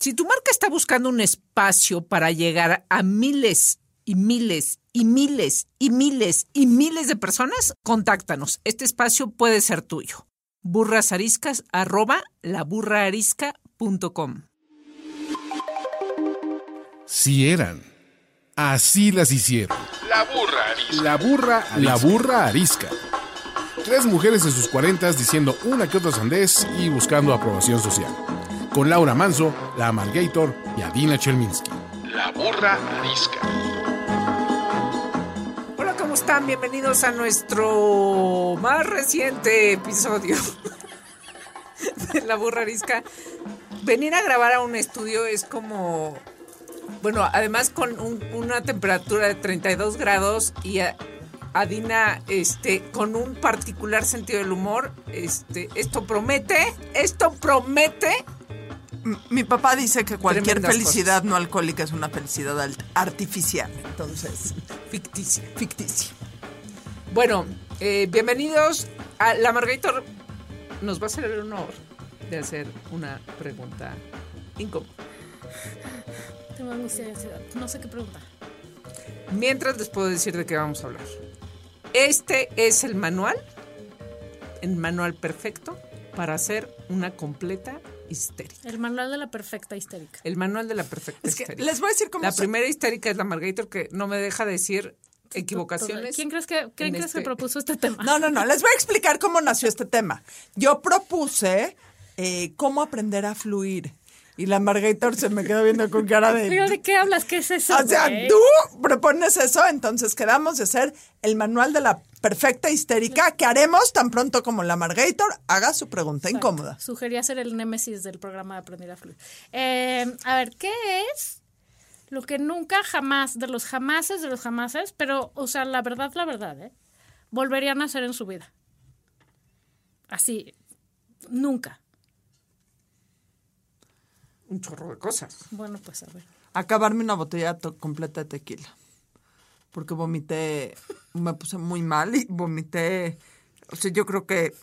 Si tu marca está buscando un espacio para llegar a miles y miles y miles y miles y miles de personas, contáctanos. Este espacio puede ser tuyo. burrasariscas arroba laburraarisca.com Si eran. Así las hicieron. La burra arisca. La burra, la burra arisca. Tres mujeres en sus cuarentas diciendo una que otra sandez y buscando aprobación social. Con Laura Manso, la Amalgator y Adina Chelminsky. La burra arisca. Hola, ¿cómo están? Bienvenidos a nuestro más reciente episodio de La Burra Arisca. Venir a grabar a un estudio es como... Bueno, además con un- una temperatura de 32 grados y a- Adina este, con un particular sentido del humor, este, esto promete, esto promete Mi papá dice que cualquier Tremendas felicidad no alcohólica es una felicidad al- artificial, entonces, ficticia. ficticia. Bueno, eh, bienvenidos a la Margarita. Nos va a hacer el honor de hacer una pregunta incómoda. Tengo angustia y ansiedad. No sé qué preguntar. Mientras les puedo decir de qué vamos a hablar. Este es el manual, el manual perfecto para hacer una completa histérica. El manual de la perfecta histérica. El manual de la perfecta Es que histérica. les voy a decir cómo La primera histérica es la Margarita que no me deja decir equivocaciones. ¿Quién crees que, quién crees este- que propuso este tema? No, no, no, les voy a explicar cómo nació este tema. Yo propuse eh, cómo aprender a fluir y la Margator se me quedó viendo con cara de... Digo, ¿de qué hablas? ¿Qué es eso? O sea, tú propones eso, entonces quedamos de hacer el manual de la perfecta histérica que haremos tan pronto como la Margator haga su pregunta incómoda. Sugería ser el némesis del programa de Aprender a Fluir. Eh, a ver, ¿qué es lo que nunca jamás, de los jamases, de los jamases, pero, o sea, la verdad, la verdad, ¿eh? Volverían a hacer en su vida? Así, nunca. Un chorro de cosas. Bueno, pues a ver. acabarme una botella completa de tequila. Porque vomité, me puse muy mal y vomité. O sea, yo creo que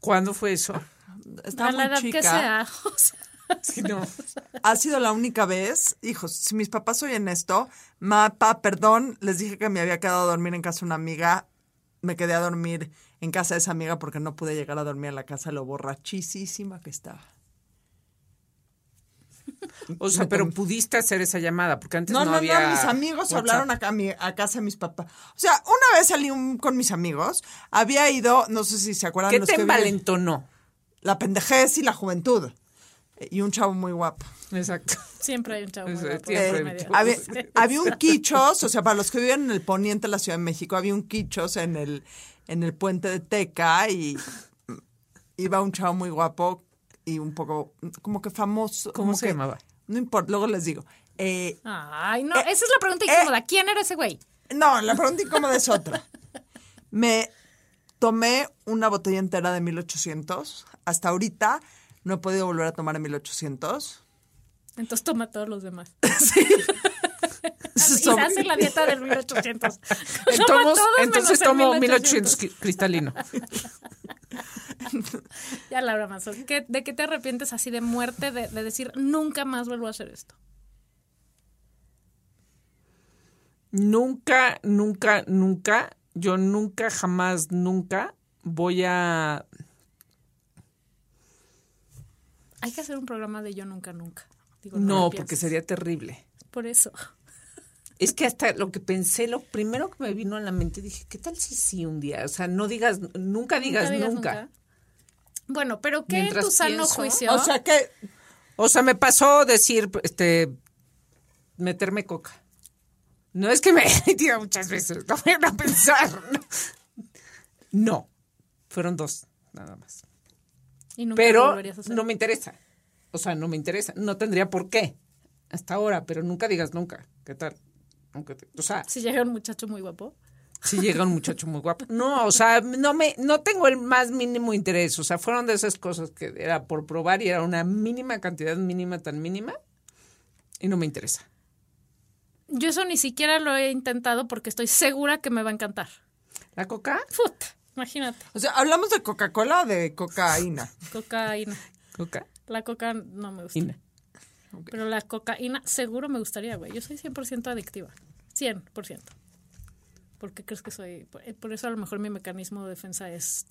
¿Cuándo fue eso? estaba a la muy edad chica. que sea. o sea, Sí, no. Ha sido la única vez, hijos, si mis papás oyen esto, mapa, perdón, les dije que me había quedado a dormir en casa de una amiga, me quedé a dormir en casa de esa amiga porque no pude llegar a dormir a la casa, lo borrachísima que estaba. O sea, pero pudiste hacer esa llamada, porque antes No, no, no, había. no, mis amigos WhatsApp. hablaron acá a, mi- a casa de mis papás. O sea, una vez salí un- con mis amigos, había ido, no sé si se acuerdan ¿Qué los te que envalentonó? La pendejez y la juventud. Eh, Y un chavo muy guapo. Exacto. siempre hay un chavo muy guapo siempre por hay un medio. chavo. había, había un quichos, o sea, para los que viven en el poniente de la Ciudad de México, había un quichos en el, en el puente de Teca y iba un chavo muy guapo y un poco, como que famoso. ¿Cómo como se que- llamaba? No importa, luego les digo. Eh, Ay, no, Eh, esa es la pregunta eh. incómoda. ¿Quién era ese güey? no, la pregunta incómoda es otra. Me tomé una botella entera de 1800. Hasta ahorita no he podido volver a tomar en 1800. Entonces toma todos los demás. Sí. Y Sobre- hace la dieta del 1800. Toma Entonces, todos entonces tomo 1800 cri- cristalino. Ya, Laura Mazo, ¿qué- ¿de qué te arrepientes así de muerte de, de decir nunca más vuelvo a hacer esto? Nunca, nunca, nunca, yo nunca, jamás, nunca voy a... Hay que hacer un programa de yo nunca, nunca. Digo, No, porque sería terrible. Por eso. Es que hasta lo que pensé, lo primero que me vino a la mente, dije, ¿qué tal si sí un día? O sea, no digas, nunca digas nunca. Bueno, pero ¿qué en tu sano pienso- juicio? O sea que O sea, me pasó decir, este, meterme coca. No es que me haya metido muchas veces, no vayan a pensar. No, fueron dos, nada más. y nunca Pero volverías a hacer. no me interesa. O sea, no me interesa. No tendría por qué. Hasta ahora, pero nunca digas nunca. ¿Qué tal? Aunque te- o sea, Si llega un muchacho muy guapo. Si llega un muchacho muy guapo. No, o sea, no me, no tengo el más mínimo interés. O sea, fueron de esas cosas que era por probar y era una mínima cantidad, mínima, tan mínima. Y no me interesa. Yo eso ni siquiera lo he intentado porque estoy segura que me va a encantar. ¿La coca? Puta, imagínate. O sea, ¿hablamos de Coca-Cola o de cocaína? Cocaína. ¿Coca? La coca no me gusta. Ina. Pero la cocaína seguro me gustaría, güey. Yo soy 100% adictiva. 100%. ¿Por qué crees que soy? Por, eh, por eso a lo mejor mi mecanismo de defensa es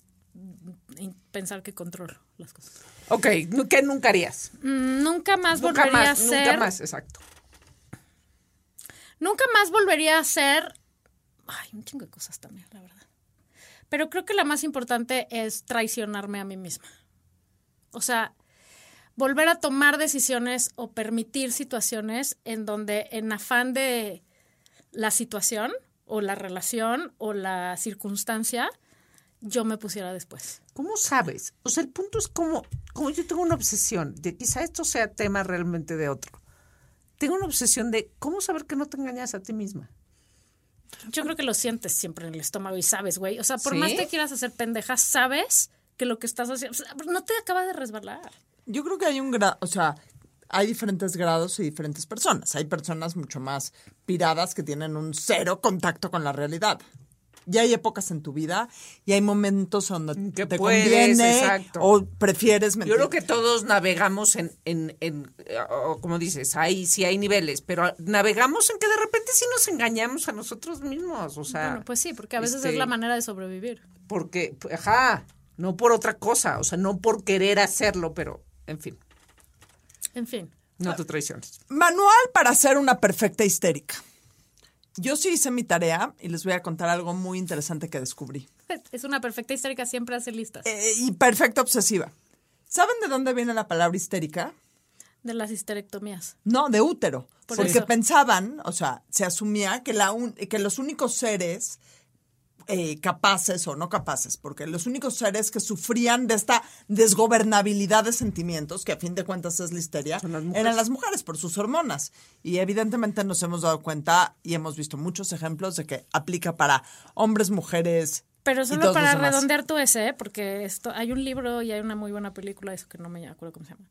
pensar que controlo las cosas. Ok, ¿qué nunca harías? Mm, nunca más Nunca volvería más, a ser. nunca más, exacto. Nunca más volvería a ser. Ay, un chingo de cosas también, la verdad. Pero creo que la más importante es traicionarme a mí misma. O sea, volver a tomar decisiones o permitir situaciones en donde en afán de la situación o la relación o la circunstancia, yo me pusiera después. ¿Cómo sabes? O sea, el punto es como, como yo tengo una obsesión, de quizá esto sea tema realmente de otro. Tengo una obsesión de cómo saber que no te engañas a ti misma. Yo creo que lo sientes siempre en el estómago y sabes, güey. O sea, por ¿Sí? más te quieras hacer pendeja, sabes que lo que estás haciendo. o sea, no te acaba de resbalar. Yo creo que hay un grado, o sea, hay diferentes grados y diferentes personas. Hay personas mucho más piradas que tienen un cero contacto con la realidad. Y hay épocas en tu vida y hay momentos donde Que te puedes, conviene exacto. o prefieres mentir. Yo creo que todos navegamos en, en, en eh, o como dices, ahí sí hay niveles, pero navegamos en que de repente sí nos engañamos a nosotros mismos, o sea, bueno, pues sí, porque a veces este, es la manera de sobrevivir. porque, ajá, no por otra cosa, o sea, no por querer hacerlo, pero, en fin, En fin. no te traiciones. Manual para ser una perfecta histérica. Yo sí hice mi tarea y les voy a contar algo muy interesante que descubrí. Es una perfecta histérica, siempre hace listas Eh, y perfecta obsesiva. ¿Saben de dónde viene la palabra histérica? de las histerectomías. No, de útero. Por porque eso. pensaban, o sea, se asumía que, la un- que los únicos seres eh, capaces o no capaces, porque los únicos seres que sufrían de esta desgobernabilidad de sentimientos, que a fin de cuentas es la histeria, Son las mujeres. eran las mujeres por sus hormonas. Y evidentemente nos hemos dado cuenta y hemos visto muchos ejemplos de que aplica para hombres, mujeres. Pero y solo todos para los demás. redondear tu ese, ¿eh? porque esto hay un libro y hay una muy buena película, eso que no me acuerdo cómo se llama.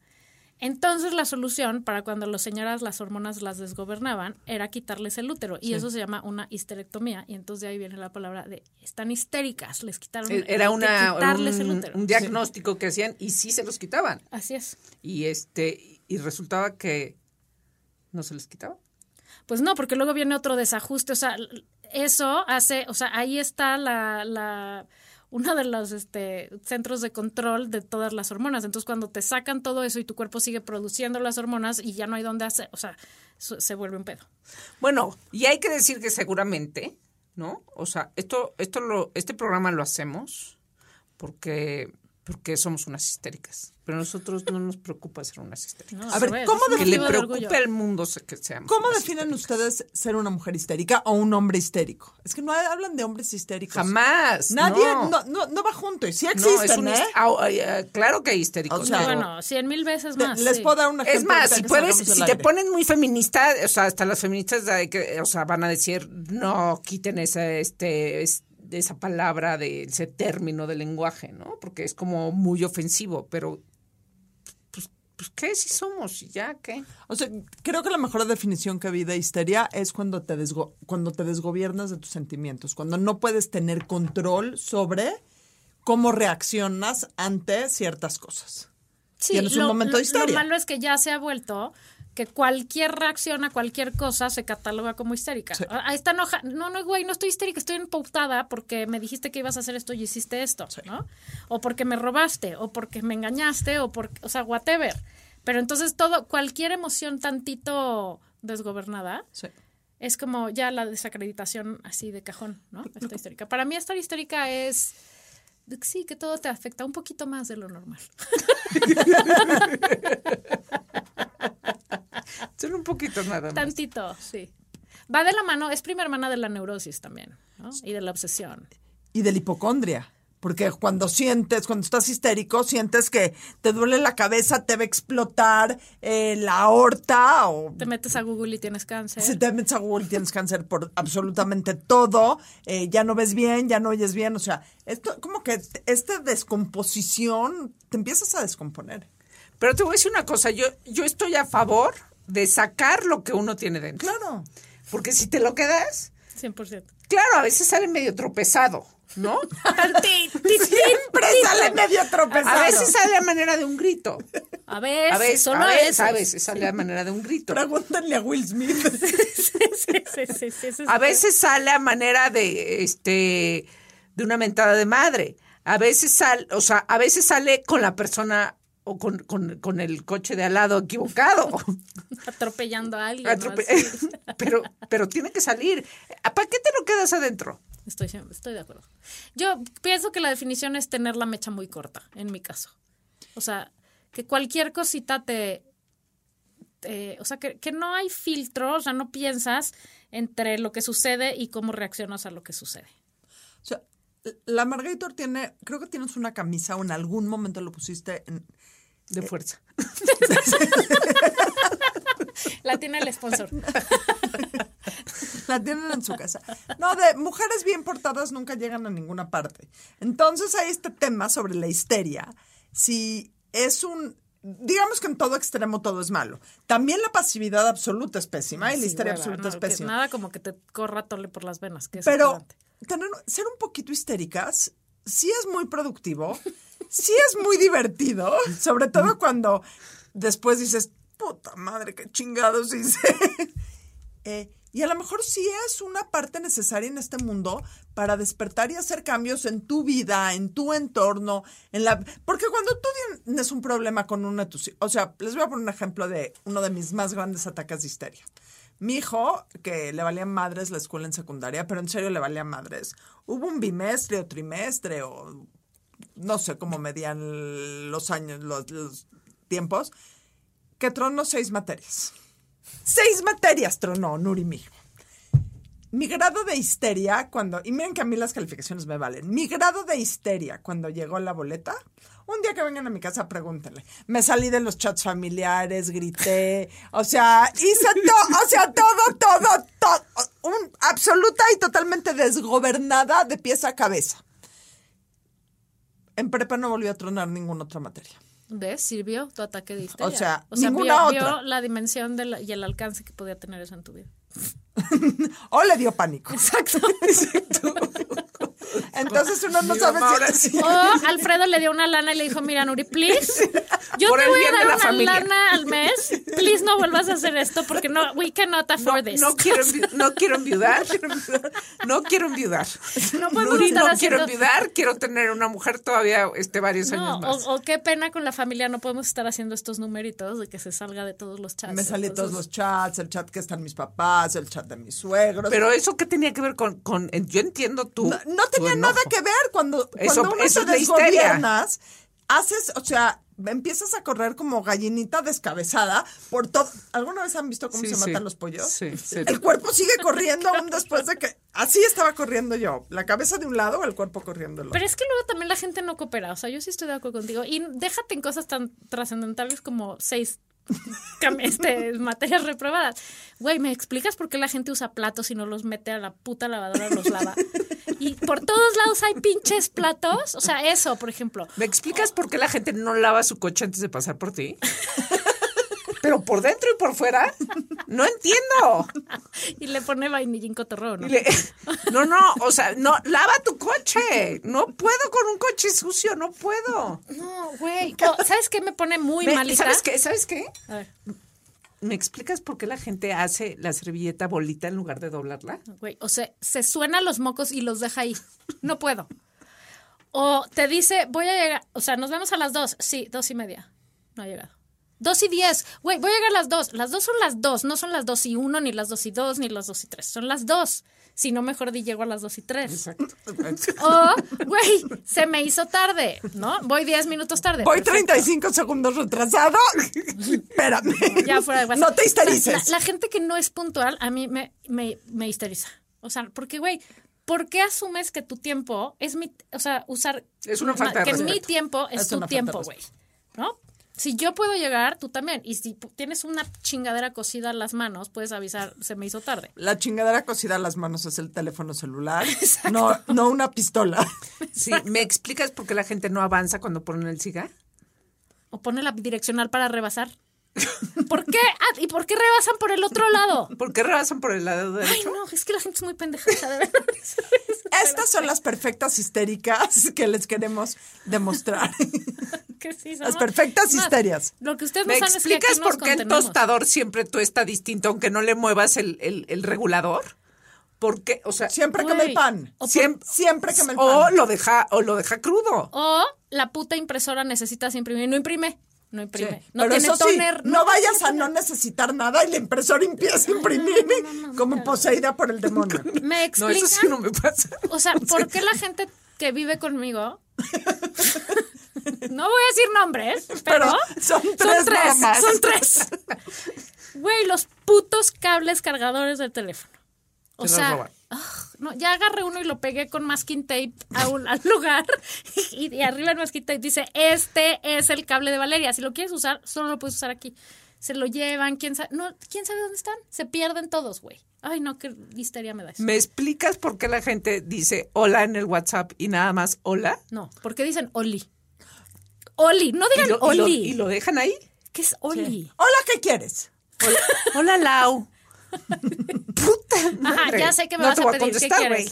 Entonces la solución para cuando las señoras las hormonas las desgobernaban era quitarles el útero y eso se llama una histerectomía y entonces de ahí viene la palabra de están histéricas, les quitaron Eh, Era una, quitarles el un, útero. un diagnóstico que hacían y sí se los quitaban. Así es. Y este y resultaba que no se les quitaba. Pues no, porque luego viene otro desajuste. O sea, eso hace, o sea, ahí está la, la uno de los este, centros de control de todas las hormonas. Entonces, cuando te sacan todo eso y tu cuerpo sigue produciendo las hormonas y ya no hay dónde hacer, o sea, se vuelve un pedo. Bueno, y hay que decir que seguramente, ¿no? O sea, esto, esto lo, este programa lo hacemos porque, porque somos unas histéricas. Pero a nosotros no nos preocupa ser unas histéricas. No, A ver, ¿cómo es un que le preocupe al mundo que seamos. ¿Cómo unas definen histéricas. ustedes ser una mujer histérica o un hombre histérico? Es que no hablan de hombres histéricos. Jamás. Nadie, no. no, no, no va junto. Y sí No, existen, es un ¿eh? ah, claro que hay histéricos. O sea, Bueno, cien mil veces más. les sí. puedo dar un ejemplo. Es más, si puedes, si te pones muy feminista, o sea, hasta las feministas o sea, van a decir, no quiten esa, este, es- esa palabra de ese término del lenguaje, ¿no? Porque es como muy ofensivo, pero pues, pues ¿qué si somos? ¿Y ya qué? O sea, creo que la mejor definición que vi de histeria es cuando te, desgo- cuando te desgobiernas de tus sentimientos, cuando no puedes tener control sobre cómo reaccionas ante ciertas cosas. Sí, Tienes un lo, momento lo- de histeria. Lo malo es que ya se ha vuelto que cualquier reacción a cualquier cosa se cataloga como histérica. Sí. Ah, está enoja. No, no, güey, no estoy histérica, estoy empautada porque me dijiste que ibas a hacer esto y hiciste esto, ¿no? O porque me robaste, o porque me engañaste, o porque, o sea, whatever. Pero entonces todo, cualquier emoción tantito desgobernada Sí. es como ya la desacreditación así de cajón, ¿no? Está histérica. Para mí estar histérica es sí, que todo te afecta un poquito más de lo normal. Solo un poquito nada más. Tantito, sí. Va de la mano, es prima hermana de la neurosis también, ¿no? Y de la obsesión. Y de la hipocondria. Porque cuando sientes, cuando estás histérico, sientes que te duele la cabeza, te va a explotar eh, la aorta o Te metes a Google y tienes cáncer. Si te metes a Google tienes cáncer por absolutamente todo, eh, ya no ves bien, ya no oyes bien, o sea, esto como que esta descomposición te empiezas a descomponer. Pero te voy a decir una cosa, yo, yo estoy a favor de sacar lo que uno tiene dentro. Claro. Porque si te lo quedas, 100%. claro, a veces sale medio tropezado, ¿no? Siempre sale medio tropezado. A veces sale a manera de un grito. A veces, A veces, solo a a veces, a veces sale a manera de un grito. Pregúntenle a Will Smith. Sí, sí, sí, A veces sale a manera de este de una mentada de madre. A veces sale, o sea, a veces sale con la persona o con, con, con el coche de al lado equivocado. atropellando a alguien. pero, pero tiene que salir. ¿Para qué te lo quedas adentro? Estoy, estoy de acuerdo. Yo pienso que la definición es tener la mecha muy corta, en mi caso. O sea, que cualquier cosita te... te- o sea, que, que no hay filtro, o sea, no piensas entre lo que sucede y cómo reaccionas a lo que sucede. O sea, la Margator tiene, creo que tienes una camisa o en algún momento lo pusiste en, De fuerza. La tiene el sponsor. La tienen en su casa. No, de mujeres bien portadas nunca llegan a ninguna parte. Entonces hay este tema sobre la histeria. Si es un... Digamos que en todo extremo todo es malo. También la pasividad absoluta es pésima y la Sí, histeria hueva, absoluta no, es pésima. Nada como que te corra tole por las venas. Que es Pero tener, ser un poquito histéricas sí es muy productivo, sí es muy divertido, sobre todo cuando después dices, puta madre, qué chingados hice. Eh, y a lo mejor sí es una parte necesaria en este mundo para despertar y hacer cambios en tu vida, en tu entorno, en la porque cuando tú tienes un problema con uno de tus o sea, les voy a poner un ejemplo de uno de mis más grandes ataques de histeria. Mi hijo, que le valían madres la escuela en secundaria, pero en serio le valían madres. Hubo un bimestre o trimestre o no sé cómo medían los años, los, tiempos, que tronó seis materias. Seis materias tronó Nuri mi hijo. Mi grado de histeria cuando, y miren que a mí las calificaciones me valen, mi grado de histeria cuando llegó la boleta, un día que vengan a mi casa pregúntenle, me salí de los chats familiares, grité, o sea, hice todo, o sea, todo, todo, todo, un, absoluta y totalmente desgobernada de pies a cabeza. En prepa no volvió a tronar ninguna otra materia. ¿Ves? Sirvió tu ataque de histeria. O sea, o sea ninguna vio, otra. vio la dimensión de la- y el alcance que podía tener eso en tu vida. O le dio pánico. Exacto. Entonces uno no sabe si... ahora sí. O Alfredo le dio una lana y le dijo, mira, Nuri, please, yo Por te el voy a bien de dar la una familia." lana al mes. Please no vuelvas a hacer esto porque no, we cannot No, afford this. no quiero, envi- no quiero enviudar. No quiero enviudar. No podemos Nuri, estar no haciendo- quiero enviudar. Quiero tener una mujer todavía este, varios No, años más. o, o qué pena con la familia, no podemos estar haciendo estos numeritos de que se salga de todos los chats. Me salí todos Entonces, los chats, el chat que están mis papás, el chat de mis suegros. Pero eso qué tenía que ver con, con yo entiendo tú. no, no tenía nada que ver cuando, Eso- cuando uno eso histeria. desgobiernas, haces, o sea, empiezas a correr como gallinita descabezada por todo. ¿Alguna vez han visto cómo Sí, se sí. matan los pollos? Sí, sí. El cuerpo sigue corriendo aún después de que así estaba corriendo yo, la cabeza de un lado, el cuerpo corriendo del otro. Pero es que luego también la gente no coopera. O sea, yo sí estoy de acuerdo contigo. Y déjate en cosas tan trascendentales como seis este, materias reprobadas. Güey, ¿me explicas por qué la gente usa platos y no los mete a la puta lavadora y los lava? Y por todos lados hay pinches platos. O sea, eso, por ejemplo. ¿Me explicas por qué la gente no lava su coche antes de pasar por ti? Pero por dentro y por fuera, no entiendo. Y le pone vainillín cotorreo, ¿no? Le- no, no, o sea, no, lava tu coche. No puedo con un coche sucio, no puedo. No, güey. ¿Sabes qué me pone muy Me- malita? ¿Sabes qué? ¿Sabes qué? A ver, ¿Me explicas por qué la gente hace la servilleta bolita en lugar de doblarla? güey. O sea, se suena los mocos y los deja ahí. No puedo. O te dice, voy a llegar. O sea, nos vemos a las dos. Sí, dos y media. No ha llegado. Dos y diez. Güey, voy a llegar a las dos. Las dos son las dos. No son las dos y uno, ni las dos y dos, ni las dos y tres. Son las dos. Si no, mejor di llego a las dos y tres. Exacto. O, güey, se me hizo tarde, ¿no? Voy diez minutos tarde. Voy Perfecto. 35 segundos retrasado. Espérame. Ya fuera de WhatsApp. No te histerices. La, la gente que no es puntual a mí me, me, me histeriza. O sea, porque, güey, ¿por qué asumes que tu tiempo es mi, o sea, usar... Es una falta de Que mi respeto. tiempo es, Es tu tiempo, güey. ¿No? Si yo puedo llegar, tú también. Y si tienes una chingadera cosida en las manos, puedes avisar, se me hizo tarde. La chingadera cosida a las manos es el teléfono celular, no, no una pistola. Sí, ¿me explicas por qué la gente no avanza cuando ponen el cigarro? O pone la direccional para rebasar. ¿Por qué? Ah, ¿Y por qué rebasan por el otro lado? ¿Por qué rebasan por el lado Ay, derecho? no, es que la gente es muy pendeja. Estas son las perfectas histéricas que les queremos demostrar. Que sí, Las somos- perfectas Más, histerias. Lo que ustedes no ¿Me saben es que explicas por qué el tostador siempre tú está distinto aunque no le muevas el, el- el regulador? ¿Por qué? O sea, Siempre quema el pan. O por- Siem- Siempre quema el pan. o lo deja o lo deja crudo. O la puta impresora necesitas imprimir. No imprime. No imprime. Sí, No Pero tiene eso sí, toner. no, vayas a no necesitar nada y la impresora empieza a imprimir como poseída por el demonio. ¿Me No, explican? eso sí no me pasa. O sea, ¿por qué la gente que vive conmigo? No voy a decir nombres, pero, Pero son tres nada más. Son tres. Güey, los putos cables cargadores del teléfono. O Se sea, no, ya agarré uno y lo pegué con masking tape a un, al lugar y, y arriba el masking tape dice, este es el cable de Valeria. Si lo quieres usar, solo lo puedes usar aquí. Se lo llevan, quién sabe, no, quién sabe dónde están. Se pierden todos, güey. Ay, no, qué histeria me da eso. ¿Me explicas por qué la gente dice hola en el WhatsApp y nada más hola? No, porque dicen Oli. Oli, no ¿Y digan lo, y lo- Oli. y lo dejan ahí? ¿Qué es Oli? Hola, ¿qué quieres? Hola, hola, Lau. Puta madre. ya sé que me no vas te a voy a pedir, ¿qué contestar, güey.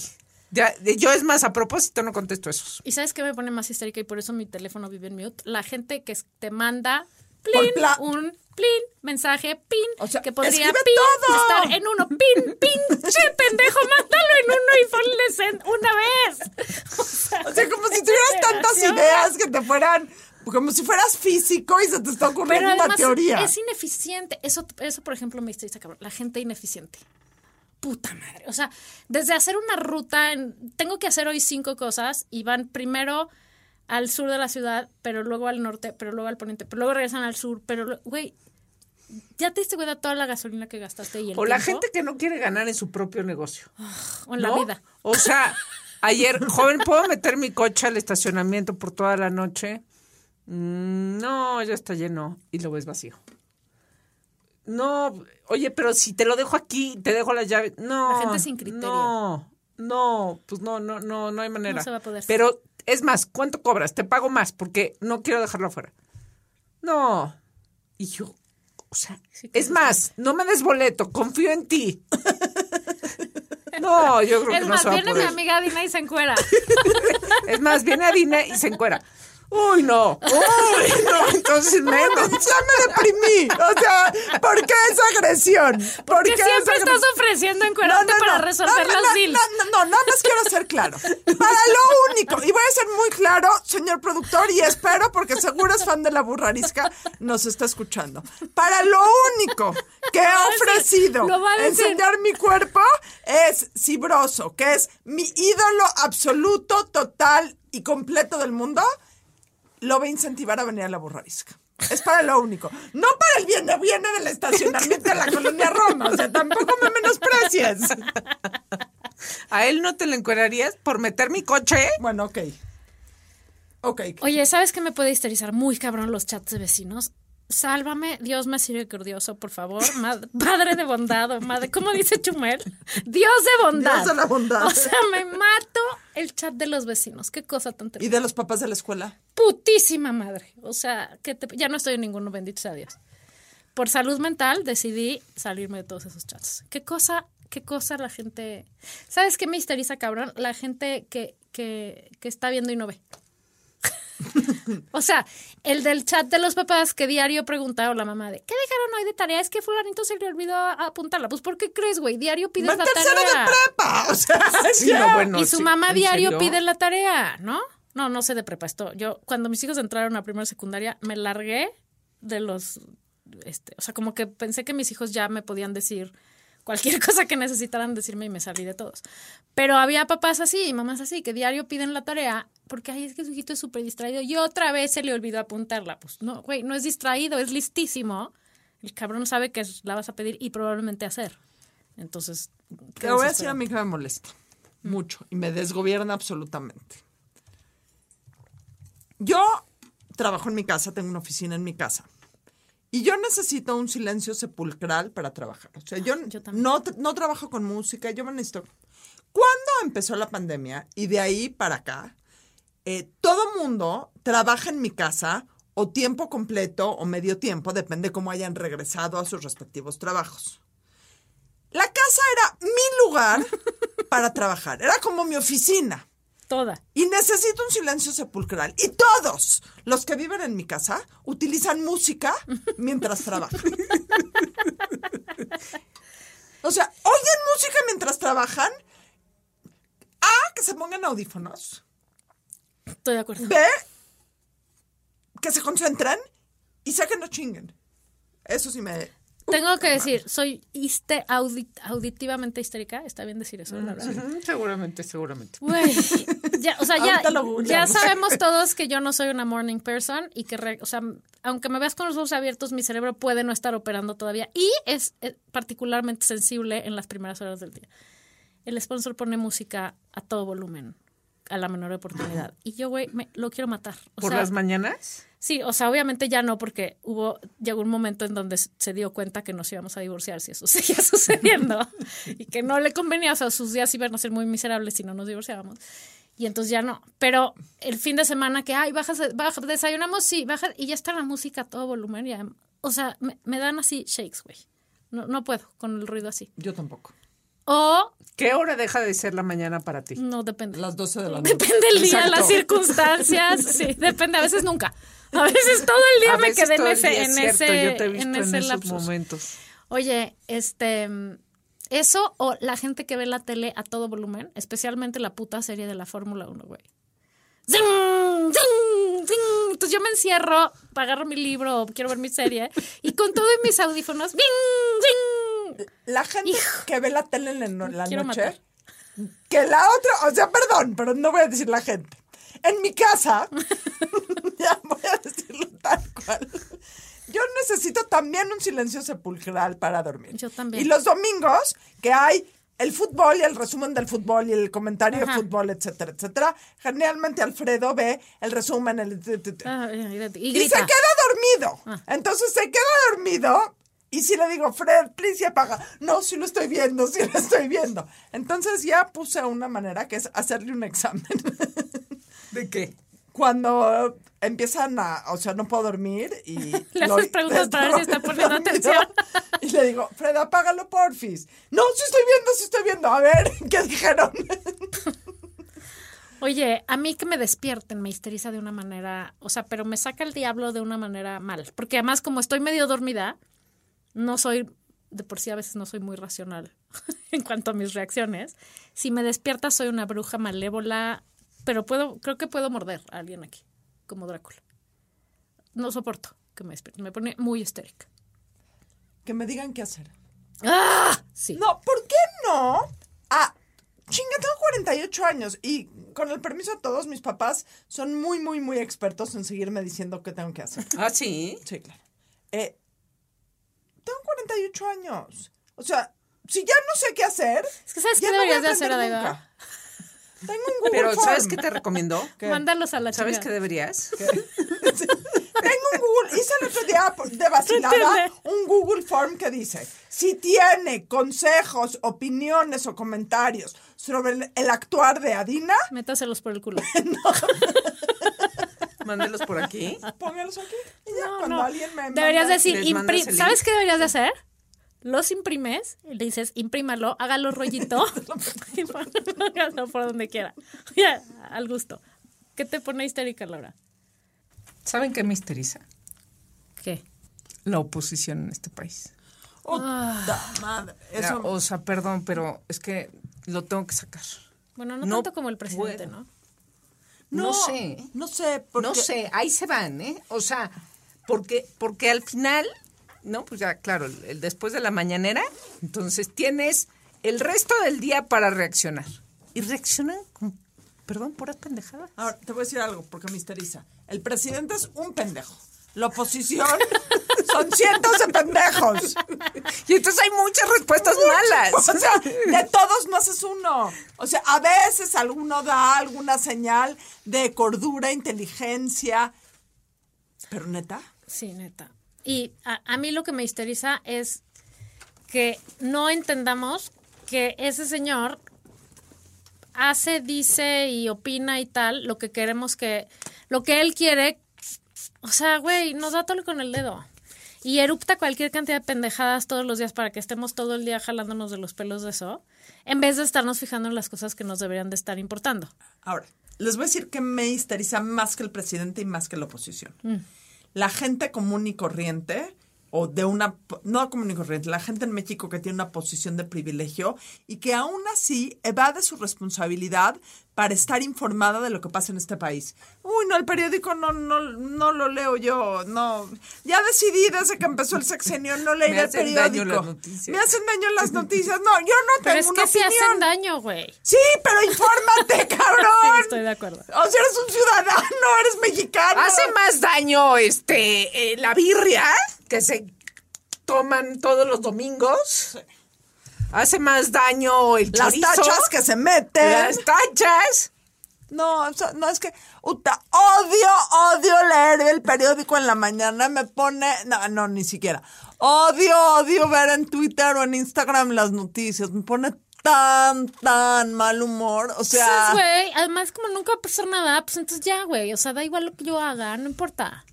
Ya, de- yo es más, a propósito no contesto esos. ¿Y sabes qué me pone más histérica y por eso mi teléfono vive en mute? La gente que te manda plin, un plin, mensaje, pin, O sea, que podría pin, todo. estar en uno, pin, pin, che, pendejo, mándalo en uno y ponle una vez. O sea, O sea, como si tuvieras tantas ideas que te fueran, como si fueras físico y se te está ocurriendo una teoría. es ineficiente. Eso, eso, por ejemplo, me histérica, cabrón. La gente ineficiente. Puta madre. O sea, desde hacer una ruta, en- tengo que hacer hoy cinco cosas y van primero al sur de la ciudad, pero luego al norte, pero luego al poniente, pero luego regresan al sur, pero, güey, ya te diste cuenta toda la gasolina que gastaste y el O la tiempo? gente que no quiere ganar en su propio negocio. o en la vida. O sea, ayer, joven, ¿puedo meter mi coche al estacionamiento por toda la noche? Mm, no, ya está lleno y lo ves vacío. No, oye, pero si te lo dejo aquí, te dejo las llaves. No. La gente sin criterio. No, no, pues no, no, no, no hay manera. No se va a poder. Pero es más, ¿cuánto cobras? Te pago más porque no quiero dejarlo afuera. No. Y yo, o sea, Sí, es más, no me des boleto, confío en ti. No, yo creo Es que no más, se va a viene mi poder. amiga Dina y se encuera. Es más, viene a Dina y se encuera. Uy, no. Uy, no. Entonces menos. Ya me deprimí. O sea, ¿por qué esa agresión? ¿Por Que qué siempre esa estás agresión? ofreciendo encuerarte para resolver no, los no, deals. No, no, no, nada más quiero ser claro. Para lo único, y voy a ser muy claro, señor productor, y espero, porque seguro es fan de la burrarisca, nos está escuchando. Para lo único que he ofrecido enseñar mi cuerpo es Cibroso, que es mi ídolo absoluto, total y completo del mundo. Lo voy a incentivar a venir a la burrarisca. Es para lo único. No para el viene, viene del estacionamiento de la colonia Roma. O sea, tampoco me menosprecies. ¿A él no te lo encuerarías por meter mi coche? Bueno, ok. Ok. Oye, ¿sabes qué me puede histerizar muy cabrón los chats de vecinos? Sálvame, Dios misericordioso, por favor. Ma- padre de bondad, o madre, ¿cómo dice Chumel? Dios de bondad. Dios de la bondad. O sea, me mato el chat de los vecinos. Qué cosa tan ¿Y terrible. de los papás de la escuela? Putísima madre. O sea, que te- ya no estoy en ninguno, bendito sea Dios. Por salud mental decidí salirme de todos esos chats. Qué cosa, qué cosa la gente. ¿Sabes qué me histeriza, cabrón? La gente que, que, que está viendo y no ve. o sea, el del chat de los papás que diario preguntaron la mamá de ¿qué dejaron hoy de tarea? Es que fulanito se le olvidó apuntarla. Pues ¿por qué crees, güey? Diario pides ¡Va la tarea. de prepa! O sea, Sí, no, bueno. y su sí, mamá ¿en diario serio? pide la tarea, ¿no? No, no sé de prepa esto. Yo, cuando mis hijos entraron a primera secundaria, me largué de los, este, o sea, como que pensé que mis hijos ya me podían decir cualquier cosa que necesitaran decirme y me salí de todos. Pero había papás así y mamás así que diario piden la tarea porque ay, es que su hijito es súper distraído y otra vez se le olvidó apuntarla. Pues no, güey, no es distraído, es listísimo. El cabrón sabe que la vas a pedir y probablemente hacer. Entonces, Te voy a decir a mí que me molesta mucho y me desgobierna absolutamente. Yo trabajo en mi casa, tengo una oficina en mi casa. Y yo necesito un silencio sepulcral para trabajar. O sea, yo, Yo también. no, no trabajo con música, yo me necesito... Cuando empezó la pandemia y de ahí para acá, eh, todo mundo trabaja en mi casa o tiempo completo o medio tiempo, depende cómo hayan regresado a sus respectivos trabajos. La casa era mi lugar para trabajar, era como mi oficina. Toda. Y necesito un silencio sepulcral. Y todos los que viven en mi casa utilizan música mientras trabajan. O sea, oyen música mientras trabajan. A, que se pongan audífonos. Estoy de acuerdo. B, que se concentren. Y sé que no chinguen. Eso sí me... Tengo que decir, soy histe- audi- auditivamente histérica. Está bien decir eso, la verdad. Seguramente, seguramente. Güey, ya, o sea, ya, ya sabemos todos que yo no soy una morning person y que, re- o sea, aunque me veas con los ojos abiertos, mi cerebro puede no estar operando todavía y es, particularmente sensible en las primeras horas del día. El sponsor pone música a todo volumen, a la menor oportunidad. Y yo, güey, lo quiero matar. O ¿Por sea, las mañanas? Sí, o sea, obviamente ya no, porque hubo, llegó un momento en donde se dio cuenta que nos íbamos a divorciar si eso seguía sucediendo y que no le convenía, o sea, sus días iban a ser muy miserables si no nos divorciábamos. Y entonces ya no. Pero el fin de semana que, ay, bajas, baja, desayunamos, sí, baja, y ya está la música a todo volumen. Ya, o sea, me, me dan así shakes, güey. No, no puedo con el ruido así. Yo tampoco. O ¿Qué hora deja de ser la mañana para ti? no depende. Las 12 de la noche. Depende el día, Exacto. las circunstancias. Sí, depende. A veces nunca. A veces todo el día A me quedé en ese, en ese, yo te he visto en en, ese esos lapsus. momentos. Oye, este, eso o la gente que ve la tele a todo volumen, especialmente la puta serie de la Fórmula 1, güey. ¡Zing! ¡Zing! ¡Zing! Entonces yo me encierro, agarro mi libro o quiero ver mi serie y con todos mis audífonos, ¡bing! ¡zing! La gente Hijo. que ve la tele en la, noche, matar. que la otra, o sea, perdón, pero no voy a decir la gente. En mi casa, ya voy a decirlo tal cual. Yo necesito también un silencio sepulcral para dormir. Yo también. Y los domingos, que hay el fútbol y el resumen del fútbol y el comentario de Ajá. fútbol, etcétera, etcétera, generalmente Alfredo ve el resumen, el... Ah, y se queda dormido. Ah. Entonces se queda dormido. Y si le digo, Fred, please, ya apaga. No, sí lo estoy viendo, sí lo estoy viendo. Entonces ya puse una manera que es hacerle un examen. ¿De qué? Cuando empiezan a, o sea, no puedo dormir y... Le haces preguntas para ver si está poniendo atención. Y le digo, Fred, apágalo, porfis. No, sí estoy viendo, sí estoy viendo. A ver, ¿qué dijeron? Oye, a mí que me despierten me histeriza de una manera, o sea, pero me saca el diablo de una manera mal. Porque además, como estoy medio dormida, no soy, de por sí a veces no soy muy racional en cuanto a mis reacciones. Si me despierta, soy una bruja malévola, pero puedo, creo que puedo morder a alguien aquí, como Drácula. No soporto que me despierten, me pone muy histérica. que me digan qué hacer. ¡Ah! Sí. No, ¿por qué no? Ah, chinga, tengo 48 años y con el permiso de todos, mis papás son muy, muy, muy expertos en seguirme diciendo qué tengo que hacer. Ah, sí. Sí, claro. Eh, tengo 48 años. O sea, si ya no sé qué hacer. Es que ¿sabes ya qué no voy a deberías de hacer, Adaiva? Tengo un Google Pero ¿sabes Form. qué te recomiendo? ¿Qué? Mándalos a la ¿Sabes qué deberías? Tengo un Google, hice el otro día de vacilada un Google Form que dice, si tiene consejos, opiniones o comentarios sobre el, el actuar de Adina, Métaselos por el culo. Mándelos por aquí. póngalos aquí. Y ya No, cuando no. alguien me Deberías decir, ¿sabes link. qué deberías de hacer? Los imprimes, y le dices, imprímalo, hágalo rollito y póngalo por donde quiera. Ya, al gusto. ¿Qué te pone histérica, Laura? ¿Saben qué me histeriza? ¿Qué? La oposición en este país. Puta madre. Eso, O sea, perdón, pero es que lo tengo que sacar. Bueno, no, No tanto como el presidente, puedo. ¿no? No, sé. No sé, porque... No sé, ahí se van, ¿eh? O sea, porque, porque al final, ¿no? Pues ya, claro, el, el después de la mañanera, entonces tienes el resto del día para reaccionar. Y reaccionan con, perdón, puras pendejadas. Ahora, te voy a decir algo, porque me histeriza. El presidente es un pendejo. La oposición son cientos de pendejos. Y entonces hay muchas respuestas malas. O sea, de todos no haces uno. O sea, a veces alguno da alguna señal de cordura, inteligencia. Pero neta, Sí, neta. Y a, a mí lo que me histeriza es que no entendamos que ese señor hace, dice y opina y tal lo que queremos que, lo que él quiere O sea, güey, nos da todo con el dedo. Y erupta cualquier cantidad de pendejadas todos los días para que estemos todo el día jalándonos de los pelos de eso, en vez de estarnos fijando en las cosas que nos deberían de estar importando. Ahora, les voy a decir que me histeriza más que el presidente y más que la oposición. La gente común y corriente, o de una, no común y corriente, la gente en México que tiene una posición de privilegio y que aún así evade su responsabilidad para estar informada de lo que pasa en este país. Uy, no, el periódico no, no, no lo leo yo, no. Ya decidí desde que empezó el sexenio no leer el daño periódico. las noticias. Me hacen daño las noticias. No, yo no Pero tengo es una que sí opinión. hacen daño, güey. Sí, pero infórmate, Sí, cabrón. estoy de acuerdo. O sea, eres un ciudadano, eres mexicano. Hace más daño este eh, la birria que se toman todos los domingos. Hace más daño el las chorizo. tachas que se meten. Las tachas. No, o sea, no es que uta, odio, odio leer el periódico en la mañana, me pone, no, no, ni siquiera. Odio, odio ver en Twitter o en Instagram las noticias, me pone tan, tan mal humor, o sea, Entonces, güey, además como nunca va a pasar nada, pues entonces ya, güey, o sea, da igual lo que yo haga, no importa.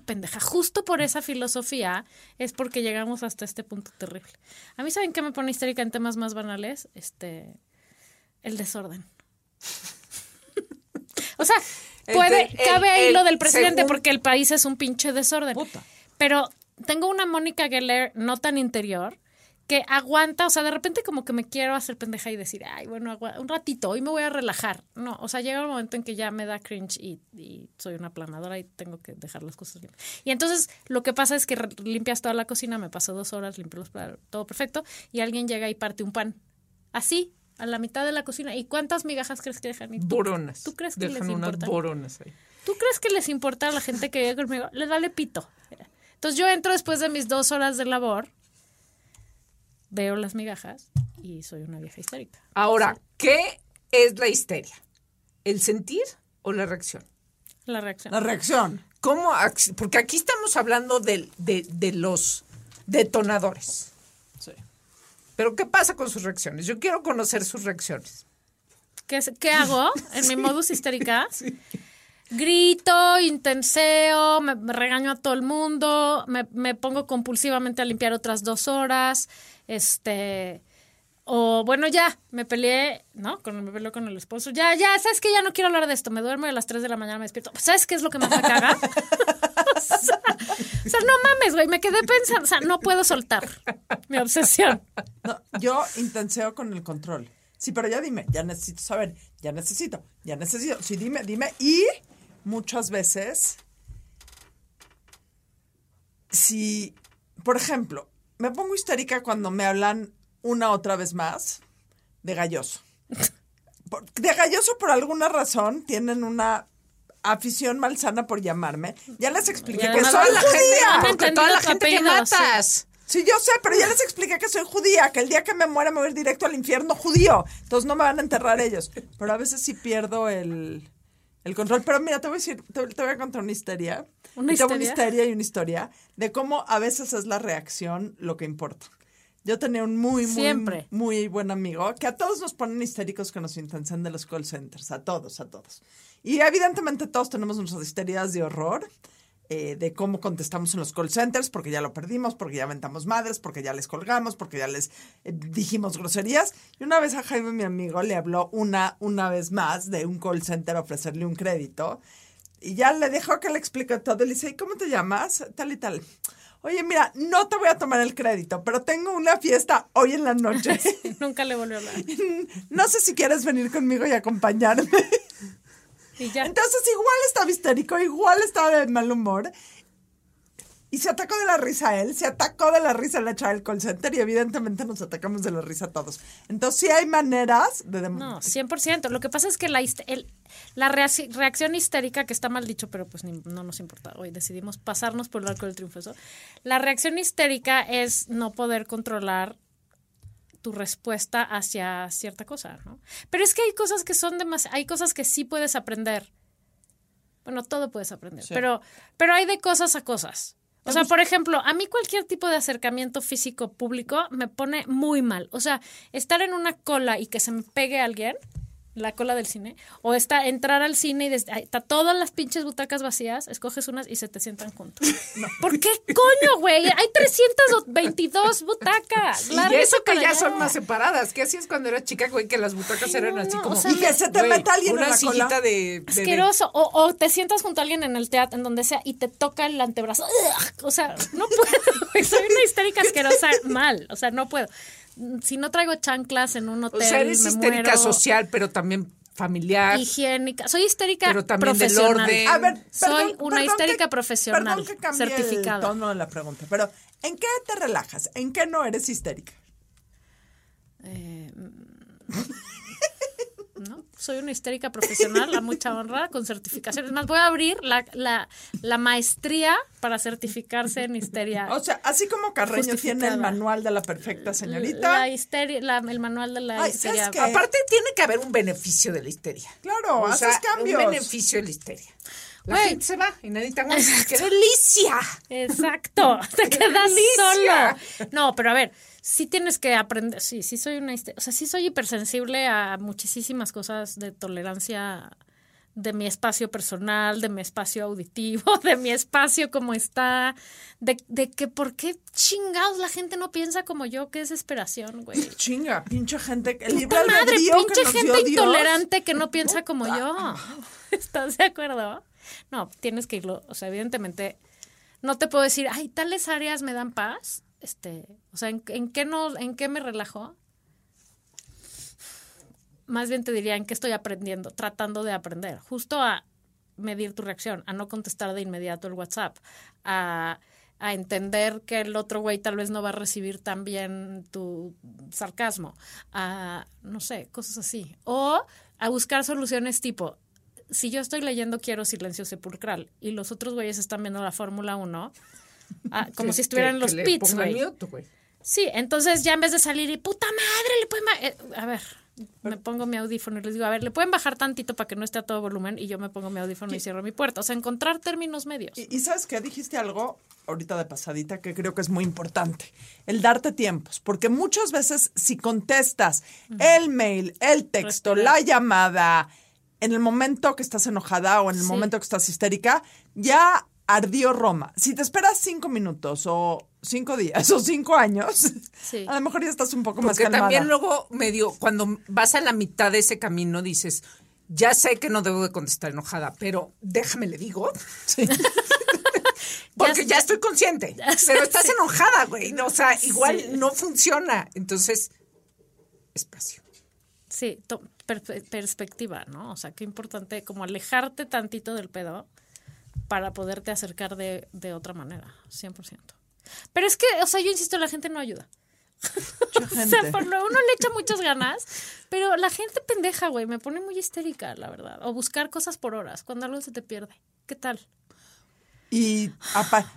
Pendeja, justo por esa filosofía es porque llegamos hasta este punto terrible. A mí, ¿saben qué me pone histérica en temas más banales? Este, el desorden. o sea, puede, de- cabe el- ahí el lo del presidente según- porque el país es un pinche desorden. Puta. Pero tengo una Mónica Geller no tan interior que aguanta, o sea, de repente como que me quiero hacer pendeja y decir, ay, bueno, un ratito, hoy me voy a relajar. No, o sea, llega un momento en que ya me da cringe y, y soy una planadora y tengo que dejar las cosas limpias. Y entonces lo que pasa es que limpias toda la cocina, me paso dos horas, limpio los platos, todo perfecto, y alguien llega y parte un pan. Así, a la mitad de la cocina. ¿Y cuántas migajas crees que dejan? ¿Y tú- Boronas. ¿Tú crees que Dejan les unas importa? boronas ahí. ¿Tú crees que les importa a la gente que vive conmigo? Les vale pito. Entonces yo entro después de mis dos horas de labor, veo las migajas y soy una vieja histérica. Ahora, ¿qué es la histeria? ¿El sentir o la reacción? La reacción. la reacción. ¿Cómo? Porque aquí estamos hablando del- de, de los detonadores. Pero ¿qué pasa con sus reacciones? Yo quiero conocer sus reacciones. ¿Qué, qué hago en mi modus histérica? Grito, intenseo, me, me regaño a todo el mundo, me, me pongo compulsivamente a limpiar otras dos horas, este... O bueno, ya, me peleé, ¿no? Con, me peleé con el esposo. Ya, ya, ¿sabes que Ya no quiero hablar de esto. Me duermo y a las 3 de la mañana me despierto. ¿Sabes qué es lo que más me caga? o, sea, o sea, no mames, güey. Me quedé pensando. O sea, no puedo soltar mi obsesión. No, yo intenseo con el control. Sí, pero ya dime, ya necesito saber, ya necesito, ya necesito. Sí, dime, dime. Y muchas veces, si, por ejemplo, me pongo histérica cuando me hablan una otra vez más de galloso. De galloso por alguna razón tienen una afición malsana por llamarme. Ya les expliqué que soy la judía. porque toda la gente que matas. Sí, yo sé, pero ya les expliqué que soy judía, que el día que me muera me voy a ir directo al infierno judío. Entonces no me van a enterrar ellos. Pero a veces sí pierdo el, el control. Pero mira, te voy a decir, te, te voy a contar una historia. ¿Una Y tengo una histeria? histeria y una historia de cómo a veces es la reacción lo que importa. Yo tenía un muy, muy, Siempre. muy buen amigo que a todos nos ponen histéricos que nos intensan de los call centers. A todos, a todos. Y evidentemente todos tenemos nuestras histerias de horror eh, de cómo contestamos en los call centers, porque ya lo perdimos, porque ya aventamos madres, porque ya les colgamos, porque ya les eh, dijimos groserías. Y una vez a Jaime, mi amigo, le habló una, una vez más de un call center a ofrecerle un crédito. Y ya le dejó que le explique todo. Y le dice, ¿y cómo te llamas? Tal y tal. Oye, mira, no te voy a tomar el crédito, pero tengo una fiesta hoy en la noche. Nunca le volvió a hablar. no sé si quieres venir conmigo y acompañarme. Y ya. Entonces igual estaba histérico, igual estaba de mal humor. Y se atacó de la risa a él, se atacó de la risa a la chava del call center y evidentemente nos atacamos de la risa todos. Entonces sí hay maneras de... No, 100%. Lo que pasa es que la, el- la reacción histérica, que está mal dicho, pero pues ni- no nos importa, hoy decidimos pasarnos por el arco del triunfo. eso. La reacción histérica es no poder controlar tu respuesta hacia cierta cosa, ¿no? Pero es que hay cosas que son demasiado, hay cosas que sí puedes aprender. Bueno, todo puedes aprender, pero, pero hay de cosas a cosas. O sea, por ejemplo, a mí cualquier tipo de acercamiento físico público me pone muy mal. O sea, estar en una cola y que se me pegue alguien la cola del cine, o está entrar al cine y des- ahí está todas las pinches butacas vacías, escoges unas y se te sientan juntos. ¿Por qué coño, güey? Hay 322 butacas. Y eso que ya allá. son más separadas. ¿Qué hacías cuando era chica, güey? Que las butacas eran no, así no, como. o sea, Y que se te meta alguien una en la sillita cola. de. de- Asqueroso. O, o te sientas junto a alguien en el teatro, en donde sea, y te toca el antebrazo. O sea, no puedo, güey. Soy una histérica asquerosa mal. O sea, no puedo. Si no traigo chanclas en un O hotel, sea, eres me histérica muero. social, pero también familiar. higiénica. Soy histérica Pero también del profesional. orden. A ver, Soy perdón- una perdón histérica que- profesional Perdón que cambie certificada. el tono de la pregunta, pero ¿en qué te relajas? ¿En qué no eres histérica? Eh, ¿no? Soy una histérica profesional, a mucha honra, con certificaciones. Más, voy a abrir la, la, la maestría para certificarse en histeria. O sea, así como Carreño tiene el manual de la perfecta señorita. La histeria, la- el manual de la Ay, histeria. ¿sabes qué? Aparte, tiene que haber un beneficio de la histeria. Claro, O haces sea, cambios. Un beneficio de la histeria. La gente se va y aguanta. ¡Qué delicia! Exacto, te quedas solo. No, pero a ver, sí tienes que aprender, sí, sí soy una, o sea, sí soy hipersensible a muchísimas cosas de tolerancia de mi espacio personal, de mi espacio auditivo, de mi espacio como está, de, de que por qué chingados la gente no piensa como yo, qué desesperación, güey. Chinga, pinche gente. El libre madre, que pinche gente Dios. intolerante que no piensa como yo. ¿Estás de acuerdo? No, tienes que irlo, o sea, evidentemente no te puedo decir, ay, tales áreas me dan paz. Este, o sea, ¿en, en qué no, en qué me relajo? Más bien te diría en qué estoy aprendiendo, tratando de aprender, justo a medir tu reacción, a no contestar de inmediato el WhatsApp, a, a entender que el otro güey tal vez no va a recibir tan bien tu sarcasmo, a, no sé, cosas así. O a buscar soluciones tipo, si yo estoy leyendo Quiero Silencio Sepulcral y los otros güeyes están viendo la Fórmula 1, ah, como si estuvieran en Que- los que pits, güey. Sí, entonces ya en vez de salir y puta madre, le pueden eh, a ver, me pongo mi audífono y les digo, a ver, le pueden bajar tantito para que no esté a todo volumen y yo me pongo mi audífono y cierro mi puerta. O sea, encontrar términos medios. Y, y sabes qué, dijiste algo ahorita de pasadita que creo que es muy importante, el darte tiempos, porque muchas veces si contestas el mail, el texto, Respirar. la llamada, en el momento que estás enojada o en el Sí. momento que estás histérica, ya ardió Roma. Si te esperas cinco minutos o cinco días o cinco años, Sí. a lo mejor ya estás un poco más Porque calmada. también luego medio, cuando vas a la mitad de ese camino, dices, ya sé que no debo de contestar enojada, pero déjame le digo. Porque Ya ya, estoy consciente. pero estás sí. enojada, güey. O sea, igual Sí. no funciona. Entonces, espacio. Sí, to- per- perspectiva, ¿no? O sea, qué importante como alejarte tantito del pedo para poderte acercar de, de otra manera, 100%. Pero es que, o sea, yo insisto, la gente no ayuda. O sea, por uno le echa muchas ganas, pero la gente pendeja, güey, me pone muy histérica, la verdad. O buscar cosas por horas, cuando algo se te pierde. ¿Qué tal? Y apa-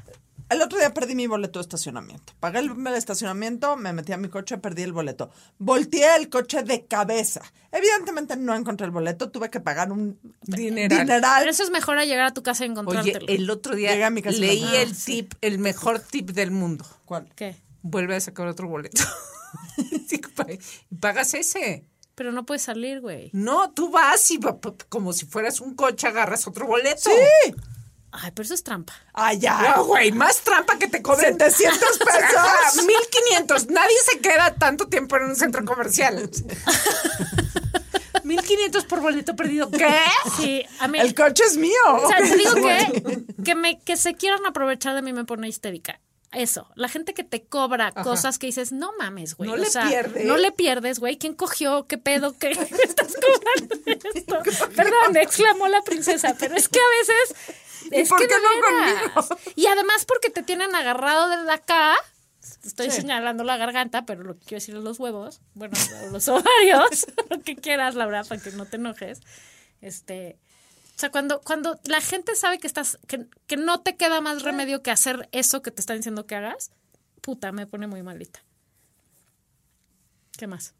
el otro día perdí mi boleto de estacionamiento. Pagué el, el estacionamiento, me metí a mi coche, perdí el boleto. Volteé el coche de cabeza. Evidentemente no encontré el boleto, tuve que pagar un Dineral. dineral. Pero eso es mejor a llegar a tu casa y Oye, encontrártelo. el otro día a mi casa y leí lo- Ah, el tip, el mejor tip del mundo. ¿Cuál? ¿Qué? Vuelve a sacar otro boleto. Sí, pa- Pagas ese. Pero no puedes salir, güey. No, tú vas y como si fueras un coche agarras otro boleto. Sí. Ay, pero eso es trampa. ¡Ay, ya! No, güey, más trampa que te cobren 700 Ajá, pesos. 1500. Nadie se queda tanto tiempo en un centro comercial. 1500 por boleto perdido. ¿Qué? Sí, a mí... El coche es mío. O sea, te digo que, que, me, que se quieran apropechar de mí me pone histérica. Eso, la gente que te cobra cosas que dices, no mames, güey. No o le sea, pierdes. No le pierdes, güey. ¿Quién cogió? ¿Qué pedo? ¿Qué me estás cobrando esto? Perdón, exclamó la princesa, pero es que a veces. Es por que qué no conmigo? Y además porque te tienen agarrado desde acá. Estoy Sí. señalando la garganta, pero lo que quiero decir es los huevos. Bueno, los ovarios, lo que quieras, Laura, para que no te enojes. Este. O sea, cuando, cuando la gente sabe que estás, que, que no te queda más remedio que hacer eso que te están diciendo que hagas, puta, me pone muy malita. ¿Qué más?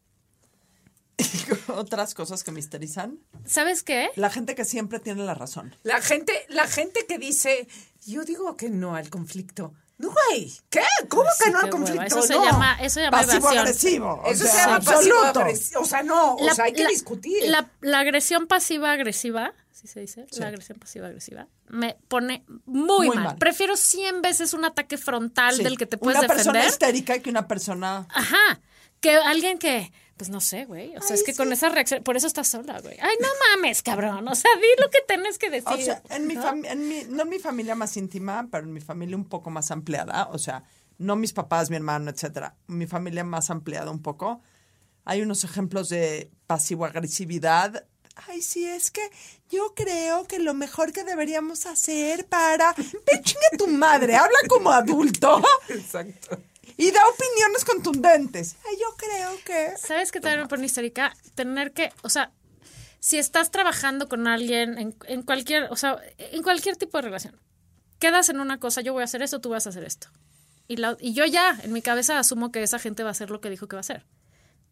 Otras cosas que me histerizan. ¿Sabes qué? La gente que siempre tiene la razón. La gente, la gente que dice, yo digo que no al conflicto. No, güey. ¿Qué? ¿Cómo Sí, que no al conflicto? Eso se No. llama, eso se llama Pasivo evasión. agresivo. o Eso sea, se llama absoluto. pasivo agresivo. O sea, no. o sea, hay que la- discutir. La, la agresión pasiva-agresiva, ¿sí se dice? Sí. La agresión pasiva-agresiva, me pone muy, Muy mal. mal. Prefiero 100 veces un ataque frontal Sí. del que te puedes Una persona defender. histérica que una persona... Ajá. Que alguien que, pues no sé, güey. O sea, Ay, es que sí. con esa reacción, por eso estás sola, güey. Ay, no mames, cabrón. O sea, di lo que tenés que decir. O sea, en mi fami- en mi, no en mi familia más íntima, pero en mi familia un poco más ampliada, o sea, no mis papás, mi hermano, etcétera, mi familia más ampliada un poco, hay unos ejemplos de pasivo-agresividad. Ay, sí, es que yo creo que lo mejor que deberíamos hacer para... ¡Ve, chinga tu madre! Habla como adulto Exacto. Y da opiniones contundentes. Ay, yo creo que... ¿Sabes qué también me pone histérica? Tener que, o sea, si estás trabajando con alguien en, en cualquier, o sea, en cualquier tipo de relación, quedas en una cosa, yo voy a hacer esto, tú vas a hacer esto. Y, la- y yo ya, en mi cabeza, asumo que esa gente va a hacer lo que dijo que va a hacer.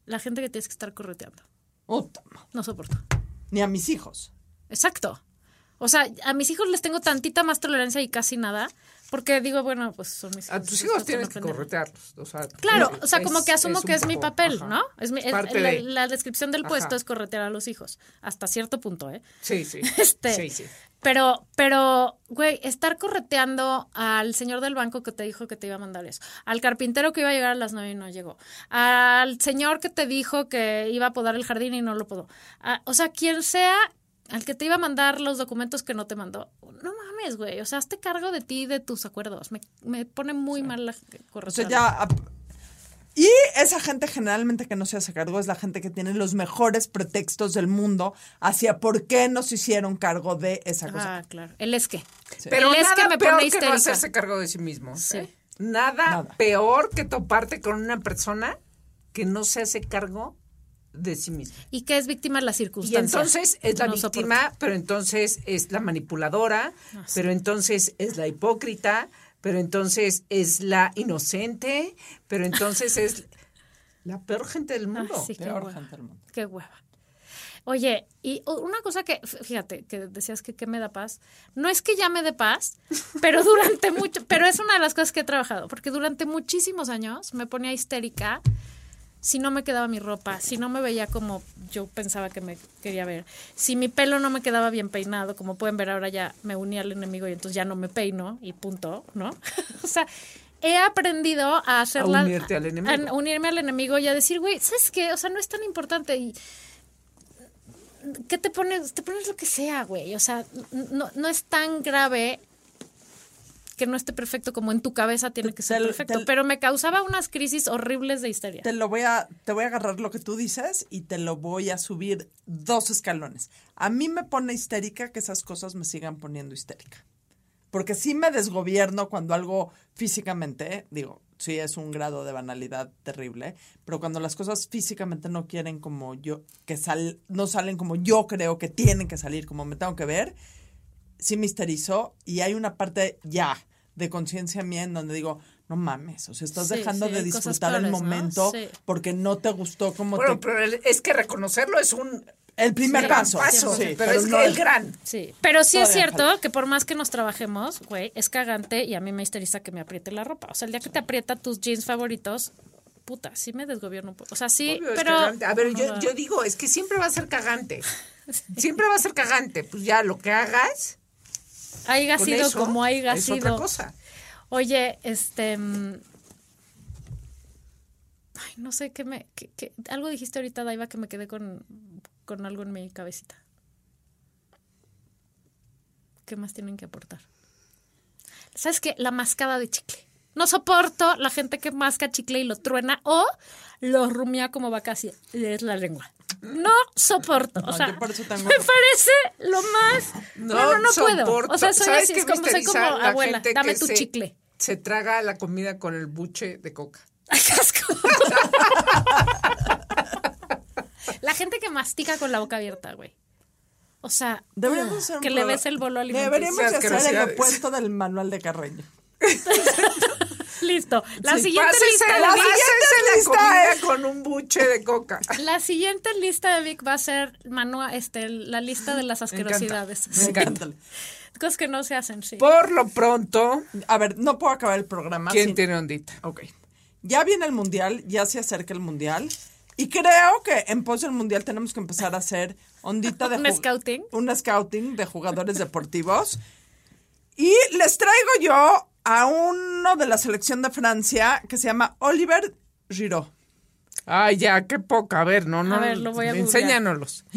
La gente que tienes que estar correteando. Puta, No soporto. Ni a mis hijos. Exacto. O sea, a mis hijos les tengo tantita más tolerancia y casi nada, porque digo, bueno, pues son mis hijos. A tus hijos no tienes que corretearlos. O sea, Claro, es- o sea, como que asumo es que es mi papel, ajá. ¿no? Es mi, es- Parte la, de- la descripción del puesto es corretear a los hijos, hasta cierto punto, ¿eh? Sí, sí. Este, Sí, sí. Pero, pero, güey, estar correteando al señor del banco que te dijo que te iba a mandar eso, al carpintero que iba a llegar a las nueve y no llegó, al señor que te dijo que iba a podar el jardín y no lo podó, a- o sea, quien sea, al que te iba a mandar los documentos que no te mandó, no mames, güey, o sea, hazte cargo de ti y de tus acuerdos, me, me pone muy mal la O sea, corrección. ya... ap- Y esa gente generalmente que no se hace cargo es la gente que tiene los mejores pretextos del mundo hacia por qué no se hicieron cargo de esa cosa. Ah, claro, el es que. Pero el es nada que me peor pone que no hacerse cargo de sí mismo. Sí. ¿eh? Nada, Nada. peor que toparte con una persona que no se hace cargo de sí misma. Y que es víctima de la Y circunstancia. entonces es la No soporto. víctima, pero entonces es la manipuladora, Ah, sí. pero entonces es la hipócrita, pero entonces es la inocente, pero entonces es la peor gente del Ay, mundo. sí, qué Peor hueva. gente del mundo. Qué hueva. Oye, y una cosa que, fíjate, que decías que, que me da paz, no es que ya me dé paz, pero durante mucho, pero es una de las cosas que he trabajado, porque durante muchísimos años me ponía histérica si no me quedaba mi ropa, si no me veía como yo pensaba que me quería ver, si mi pelo no me quedaba bien peinado, como pueden ver ahora ya me uní al enemigo y entonces ya no me peino y punto, ¿no? o sea, he aprendido a hacerla... A unirte al enemigo. a unirme al enemigo y a decir, güey, ¿sabes qué? O sea, no es tan importante y... ¿Qué te pones? Te pones lo que sea, güey. O sea, no, no es tan grave que no esté perfecto como en tu cabeza tiene que ser Te- perfecto. te- Pero me causaba unas crisis horribles de histeria. Te lo voy a, te voy a agarrar lo que tú dices y te lo voy a subir dos escalones. A mí me pone histérica que esas cosas me sigan poniendo histérica. Porque sí me desgobierno cuando algo físicamente, digo, sí es un grado de banalidad terrible, pero cuando las cosas físicamente no quieren como yo, que sal, no salen como yo creo que tienen que salir, como me tengo que ver, sí me histerizo y hay una parte ya de conciencia mía en donde digo, no mames, o sea, estás Sí, dejando sí, de disfrutar el momento Sí. porque no te gustó como Bueno, te... pero es que reconocerlo es un El primer sí, paso. paso, sí, pero, es no que el gran. Sí, pero sí es cierto falta. que por más que nos trabajemos, güey, es cagante y a mí me histeriza que me apriete la ropa. O sea, el día que te aprieta tus jeans favoritos, puta, sí me desgobierno un poco. O sea, sí, Obvio, es pero... cagante. A ver, yo, yo digo, es que siempre va a ser cagante. Siempre va a ser cagante. Pues ya lo que hagas, Con sido eso, como haiga es sido. otra cosa. Oye, este. mm, Ay, no sé qué me. qué- qué- algo dijiste ahorita, Daiva, que me quedé con, con algo en mi cabecita. ¿Qué más tienen que aportar? ¿Sabes qué? La mascada de chicle. No soporto la gente que masca chicle y lo truena o lo rumía como vaca así. Es la lengua. No soporto. O No, sea, por eso me parece lo más. No, no, no, puedo. soporto. O sea, soy ¿Sabes así, es como, soy como abuela. gente Dame que tu se- chicle. Se traga la comida con el buche de coca. Ay, qué asco. La gente que mastica con la boca abierta, güey. O sea, Deberíamos un que le ves el bolo alimenticio. Deberíamos hacer el opuesto del manual de Carreño. Listo. La Sí, siguiente pásese lista la la siguiente la lista comida es- con un buche de coca. La siguiente lista de Vic va a ser manua, este, la lista de las Me encanta. asquerosidades. Me encanta. Cosas que no se hacen, sí. Por lo pronto, A ver, no puedo acabar el programa. ¿quién sin- tiene ondita? Ok. Ya viene el mundial, ya se acerca el mundial. Y creo que en pos del mundial tenemos que empezar a hacer ondita de ¿Un scouting? Un scouting de jugadores deportivos. Y les traigo yo a uno de la selección de Francia que se llama Oliver Giroud. Ay, ya, qué poca. A ver, no, no. A ver, lo voy a. Enséñanos.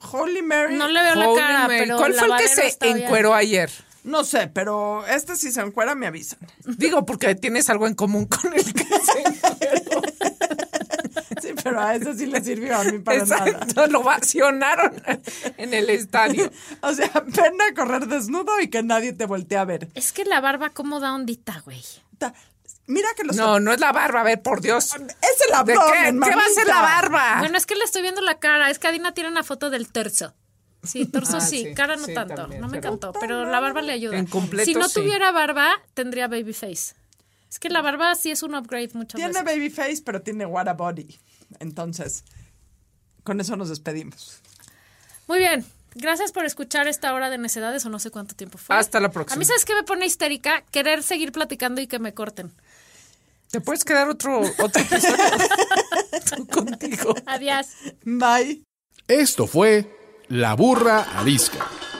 Holy Mary. No le veo la Holy cara, Mary. pero ¿Cuál fue el que se está bien. encueró ayer? No sé, pero este si se encuera me avisan. Digo, porque tienes algo en común con el que se encueró. Sí, pero a eso sí le sirvió a mí para nada. Exacto, lo vacionaron en el estadio. O sea, pena correr desnudo y que nadie te voltee a ver. Es que la barba, ¿cómo da ondita, güey? Ta- Mira que los No, no es la barba, a ver, por Dios. Es el ¿De qué? abdomen, ¿Qué va a ser la barba? Bueno, es que le estoy viendo la cara. Es que Adina tiene una foto del torso. Sí, torso Ah, sí, sí, cara no sí, tanto. también, no me pero- encantó, pero la barba le ayuda. En completo, si no sí. tuviera barba, tendría baby face. Es que la barba sí es un upgrade muchas Tiene veces. baby face, pero tiene what a body. Entonces, con eso nos despedimos. Muy bien. Gracias por escuchar esta hora de necedades o no sé cuánto tiempo fue. Hasta la próxima. A mí, ¿sabes qué me pone histérica? Querer seguir platicando y que me corten. ¿Te puedes quedar otro, otro episodio contigo? Adiós. Bye. Esto fue La Burra Arisca.